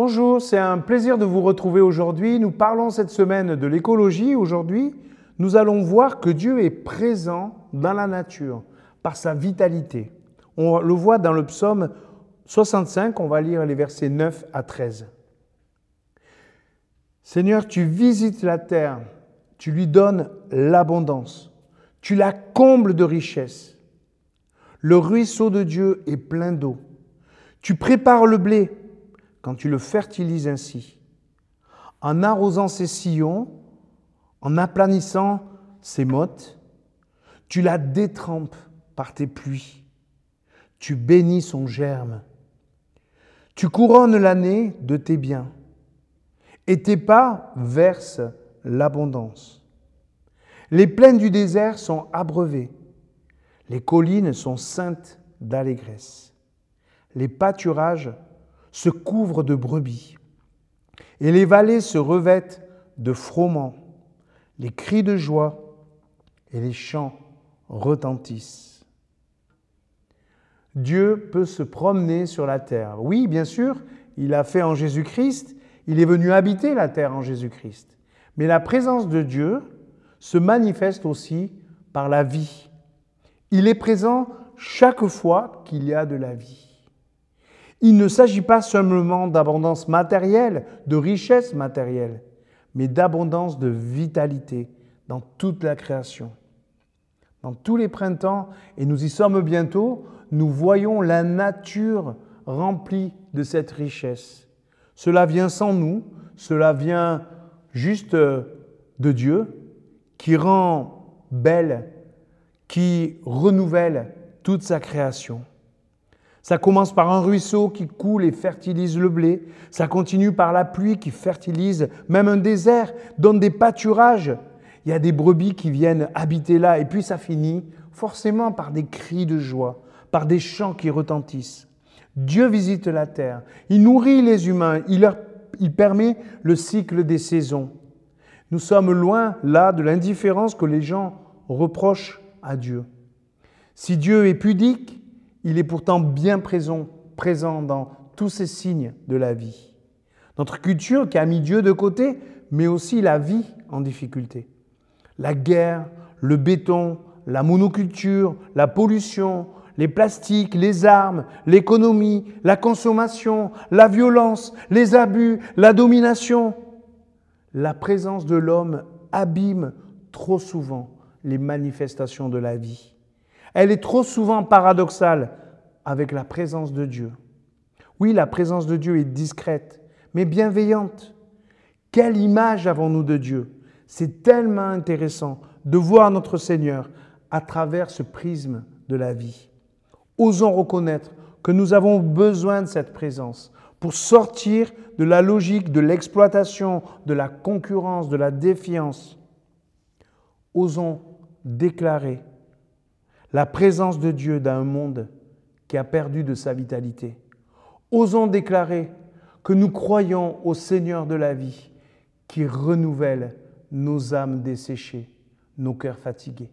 Bonjour, c'est un plaisir de vous retrouver aujourd'hui. Nous parlons cette semaine de l'écologie. Aujourd'hui, nous allons voir que Dieu est présent dans la nature par sa vitalité. On le voit dans le psaume 65, on va lire les versets 9 à 13. Seigneur, tu visites la terre, tu lui donnes l'abondance, tu la combles de richesses. Le ruisseau de Dieu est plein d'eau. Tu prépares le blé quand tu le fertilises ainsi, en arrosant ses sillons, en aplanissant ses mottes, tu la détrempes par tes pluies, tu bénis son germe, tu couronnes l'année de tes biens, et tes pas versent l'abondance. Les plaines du désert sont abreuvées, les collines sont saintes d'allégresse, les pâturages se couvrent de brebis, et les vallées se revêtent de froment. Les cris de joie et les chants retentissent. Dieu peut se promener sur la terre. Oui, bien sûr, il a fait en Jésus-Christ, il est venu habiter la terre en Jésus-Christ. Mais la présence de Dieu se manifeste aussi par la vie. Il est présent chaque fois qu'il y a de la vie. Il ne s'agit pas seulement d'abondance matérielle, de richesse matérielle, mais d'abondance de vitalité dans toute la création. Dans tous les printemps, et nous y sommes bientôt, nous voyons la nature remplie de cette richesse. Cela vient sans nous, cela vient juste de Dieu, qui rend belle, qui renouvelle toute sa création. Ça commence par un ruisseau qui coule et fertilise le blé. Ça continue par la pluie qui fertilise même un désert, donne des pâturages. Il y a des brebis qui viennent habiter là. Et puis ça finit forcément par des cris de joie, par des chants qui retentissent. Dieu visite la terre. Il nourrit les humains. Il, leur, il permet le cycle des saisons. Nous sommes loin là de l'indifférence que les gens reprochent à Dieu. Si Dieu est pudique, il est pourtant bien présent, présent dans tous ces signes de la vie. Notre culture qui a mis Dieu de côté, mais aussi la vie en difficulté. La guerre, le béton, la monoculture, la pollution, les plastiques, les armes, l'économie, la consommation, la violence, les abus, la domination. La présence de l'homme abîme trop souvent les manifestations de la vie. Elle est trop souvent paradoxale avec la présence de Dieu. Oui, la présence de Dieu est discrète, mais bienveillante. Quelle image avons-nous de Dieu? C'est tellement intéressant de voir notre Seigneur à travers ce prisme de la vie. Osons reconnaître que nous avons besoin de cette présence pour sortir de la logique de l'exploitation, de la concurrence, de la défiance. Osons déclarer la présence de Dieu dans un monde qui a perdu de sa vitalité. Osons déclarer que nous croyons au Seigneur de la vie qui renouvelle nos âmes desséchées, nos cœurs fatigués.